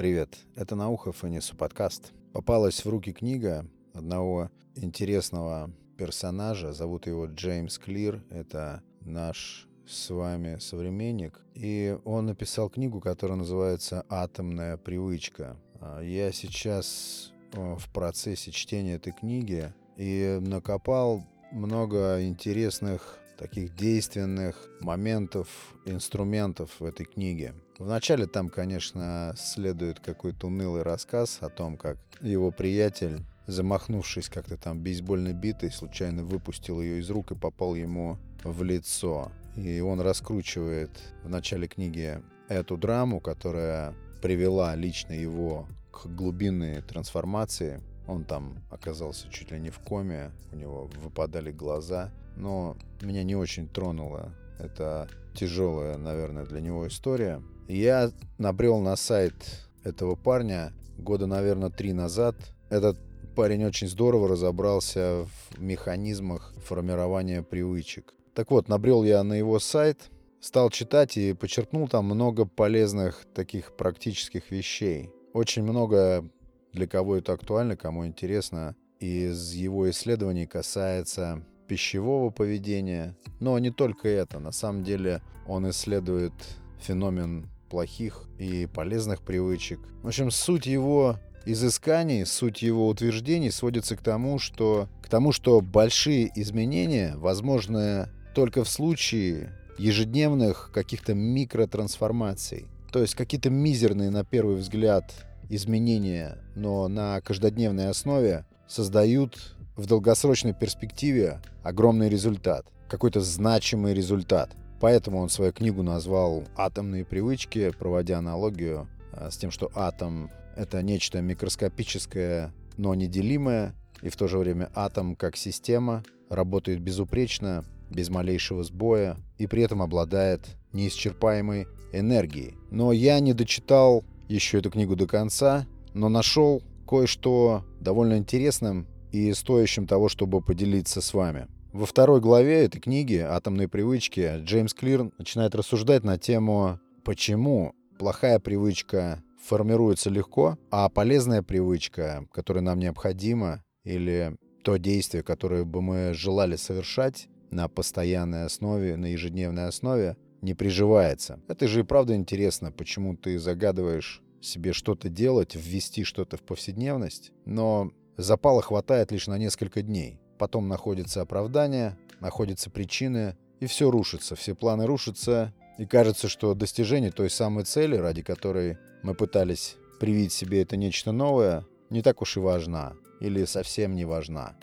Привет, это Наухов и Несу подкаст. Попалась в руки книга одного интересного персонажа. Зовут его Джеймс Клир. Это наш с вами современник. И он написал книгу, которая называется «Атомная привычка». А, я сейчас в процессе чтения этой книги и накопал много интересных таких действенных моментов, инструментов в этой книге. Вначале там, конечно, следует какой-то унылый рассказ о том, как его приятель, замахнувшись как-то там бейсбольной битой, случайно выпустил ее из рук и попал ему в лицо. И он раскручивает в начале книги эту драму, которая привела лично его к глубинной трансформации. Он там оказался чуть ли не в коме, у него выпадали глаза. Но меня не очень тронула это тяжелая, наверное, для него история. Я набрел на сайт этого парня года, наверное, три назад. Этот парень очень здорово разобрался в механизмах формирования привычек. Так вот, набрел я на его сайт, стал читать и подчеркнул там много полезных таких практических вещей. Очень много для кого это актуально, кому интересно, из его исследований касается пищевого поведения. Но не только это. На самом деле он исследует феномен плохих и полезных привычек. В общем, суть его изысканий, суть его утверждений сводится к тому, что, к тому, что большие изменения возможны только в случае ежедневных каких-то микротрансформаций. То есть какие-то мизерные, на первый взгляд, изменения, но на каждодневной основе создают в долгосрочной перспективе огромный результат, какой-то значимый результат. Поэтому он свою книгу назвал «Атомные привычки», проводя аналогию а, с тем, что атом — это нечто микроскопическое, но неделимое, и в то же время атом как система работает безупречно, без малейшего сбоя, и при этом обладает неисчерпаемой энергией. Но я не дочитал еще эту книгу до конца, но нашел кое-что довольно интересным и стоящим того, чтобы поделиться с вами. Во второй главе этой книги «Атомные привычки» Джеймс Клир начинает рассуждать на тему, почему плохая привычка формируется легко, а полезная привычка, которая нам необходима, или то действие, которое бы мы желали совершать на постоянной основе, на ежедневной основе, не приживается. Это же и правда интересно, почему ты загадываешь себе что-то делать, ввести что-то в повседневность, но Запала хватает лишь на несколько дней. Потом находится оправдание, находятся причины, и все рушится, все планы рушатся, и кажется, что достижение той самой цели, ради которой мы пытались привить себе это нечто новое, не так уж и важна, или совсем не важна.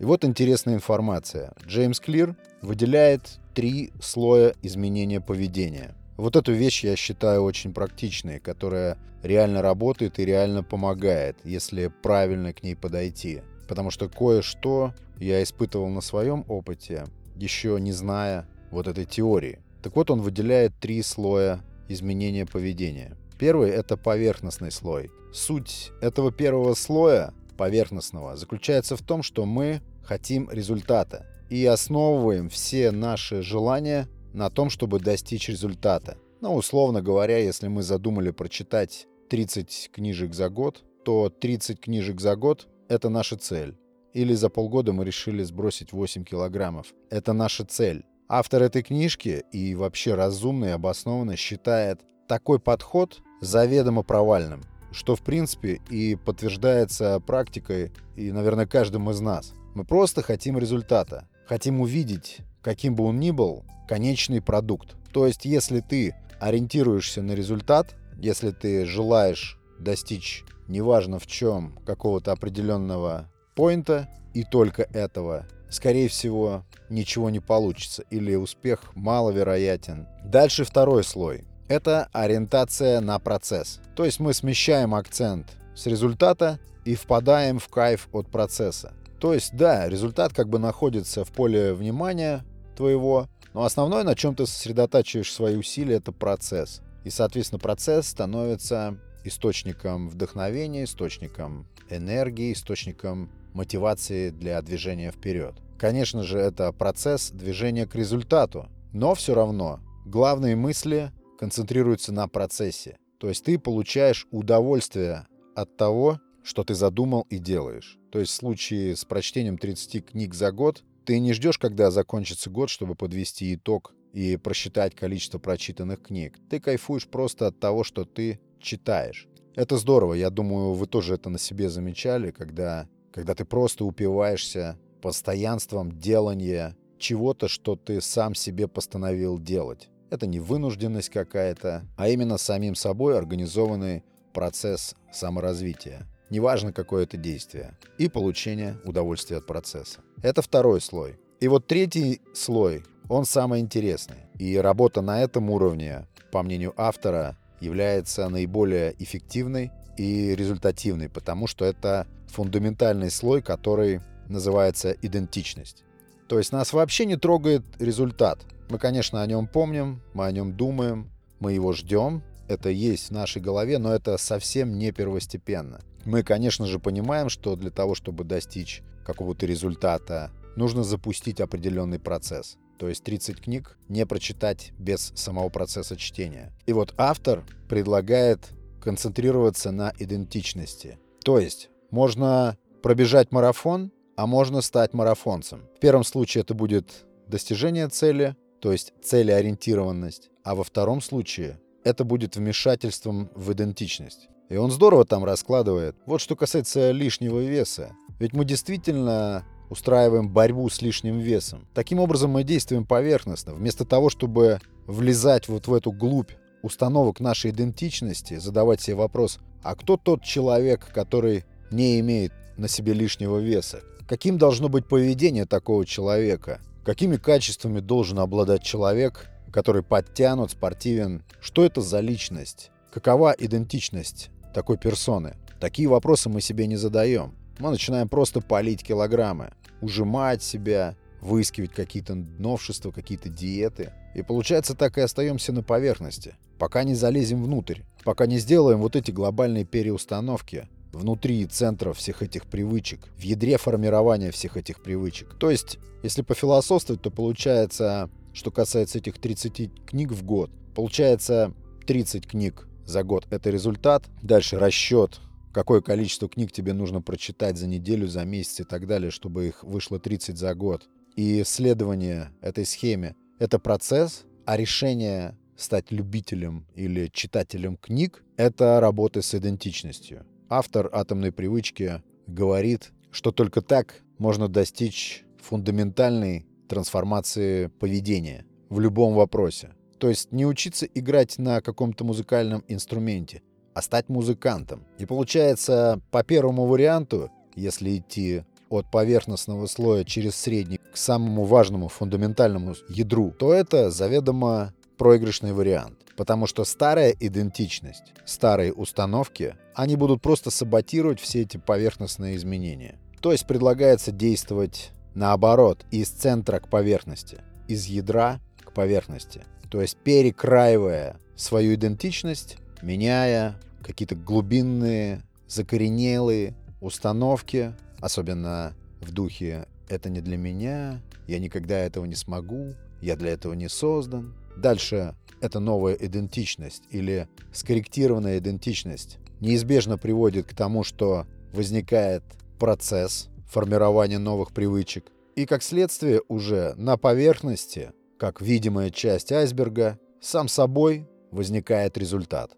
И вот интересная информация. Джеймс Клир выделяет три слоя изменения поведения. Вот эту вещь я считаю очень практичной, которая реально работает и реально помогает, если правильно к ней подойти. Потому что кое-что я испытывал на своем опыте, еще не зная вот этой теории. Так вот, он выделяет три слоя изменения поведения. Первый — это поверхностный слой. Суть этого первого слоя, поверхностного, заключается в том, что мы хотим результата и основываем все наши желания на том, чтобы достичь результата. Ну, условно говоря, если мы задумали прочитать 30 книжек за год, то 30 книжек за год — это наша цель. Или за полгода мы решили сбросить 8 килограммов. Это наша цель. Автор этой книжки и вообще разумно и обоснованно считает такой подход заведомо провальным, что в принципе и подтверждается практикой и, наверное, каждым из нас. Мы просто хотим результата. Хотим увидеть, каким бы он ни был, конечный продукт. То есть, если ты ориентируешься на результат, если ты желаешь достичь, неважно в чем, какого-то определенного поинта и только этого, скорее всего, ничего не получится или успех маловероятен. Дальше второй слой. Это ориентация на процесс. То есть мы смещаем акцент с результата и впадаем в кайф от процесса. То есть, да, результат как бы находится в поле внимания, твоего. Но основное, на чем ты сосредотачиваешь свои усилия, это процесс. И, соответственно, процесс становится источником вдохновения, источником энергии, источником мотивации для движения вперед. Конечно же, это процесс движения к результату, но все равно главные мысли концентрируются на процессе. То есть ты получаешь удовольствие от того, что ты задумал и делаешь. То есть в случае с прочтением 30 книг за год ты не ждешь, когда закончится год, чтобы подвести итог и просчитать количество прочитанных книг. Ты кайфуешь просто от того, что ты читаешь. Это здорово. Я думаю, вы тоже это на себе замечали, когда, когда ты просто упиваешься постоянством делания чего-то, что ты сам себе постановил делать. Это не вынужденность какая-то, а именно самим собой организованный процесс саморазвития. Неважно, какое это действие. И получение удовольствия от процесса. Это второй слой. И вот третий слой, он самый интересный. И работа на этом уровне, по мнению автора, является наиболее эффективной и результативной, потому что это фундаментальный слой, который называется идентичность. То есть нас вообще не трогает результат. Мы, конечно, о нем помним, мы о нем думаем, мы его ждем, это есть в нашей голове, но это совсем не первостепенно. Мы, конечно же, понимаем, что для того, чтобы достичь какого-то результата, нужно запустить определенный процесс. То есть 30 книг не прочитать без самого процесса чтения. И вот автор предлагает концентрироваться на идентичности. То есть можно пробежать марафон, а можно стать марафонцем. В первом случае это будет достижение цели, то есть целеориентированность, а во втором случае это будет вмешательством в идентичность. И он здорово там раскладывает. Вот что касается лишнего веса. Ведь мы действительно устраиваем борьбу с лишним весом. Таким образом мы действуем поверхностно. Вместо того, чтобы влезать вот в эту глубь установок нашей идентичности, задавать себе вопрос, а кто тот человек, который не имеет на себе лишнего веса? Каким должно быть поведение такого человека? Какими качествами должен обладать человек, который подтянут, спортивен? Что это за личность? Какова идентичность такой персоны? Такие вопросы мы себе не задаем. Мы начинаем просто палить килограммы, ужимать себя, выискивать какие-то новшества, какие-то диеты. И получается, так и остаемся на поверхности, пока не залезем внутрь, пока не сделаем вот эти глобальные переустановки, внутри центра всех этих привычек, в ядре формирования всех этих привычек. То есть, если пофилософствовать, то получается, что касается этих 30 книг в год, получается 30 книг за год — это результат. Дальше расчет, какое количество книг тебе нужно прочитать за неделю, за месяц и так далее, чтобы их вышло 30 за год. И следование этой схеме — это процесс, а решение стать любителем или читателем книг — это работа с идентичностью. Автор «Атомной привычки» говорит, что только так можно достичь фундаментальной трансформации поведения в любом вопросе. То есть не учиться играть на каком-то музыкальном инструменте, а стать музыкантом. И получается, по первому варианту, если идти от поверхностного слоя через средний к самому важному фундаментальному ядру, то это заведомо проигрышный вариант. Потому что старая идентичность, старые установки, они будут просто саботировать все эти поверхностные изменения. То есть предлагается действовать наоборот, из центра к поверхности, из ядра к поверхности. То есть перекраивая свою идентичность, меняя какие-то глубинные, закоренелые установки, особенно в духе «это не для меня», «я никогда этого не смогу», «я для этого не создан», Дальше эта новая идентичность или скорректированная идентичность неизбежно приводит к тому, что возникает процесс формирования новых привычек. И как следствие уже на поверхности, как видимая часть айсберга, сам собой возникает результат.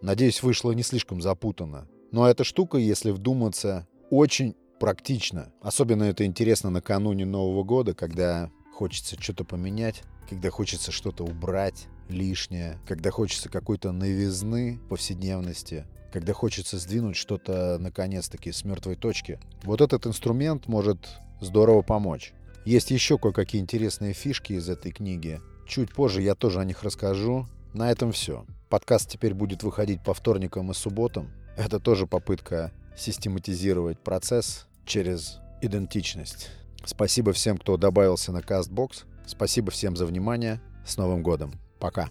Надеюсь, вышло не слишком запутанно. Но эта штука, если вдуматься, очень практична. Особенно это интересно накануне Нового года, когда хочется что-то поменять когда хочется что-то убрать лишнее, когда хочется какой-то новизны повседневности, когда хочется сдвинуть что-то наконец-таки с мертвой точки. Вот этот инструмент может здорово помочь. Есть еще кое-какие интересные фишки из этой книги. Чуть позже я тоже о них расскажу. На этом все. Подкаст теперь будет выходить по вторникам и субботам. Это тоже попытка систематизировать процесс через идентичность. Спасибо всем, кто добавился на CastBox. Спасибо всем за внимание. С Новым годом. Пока.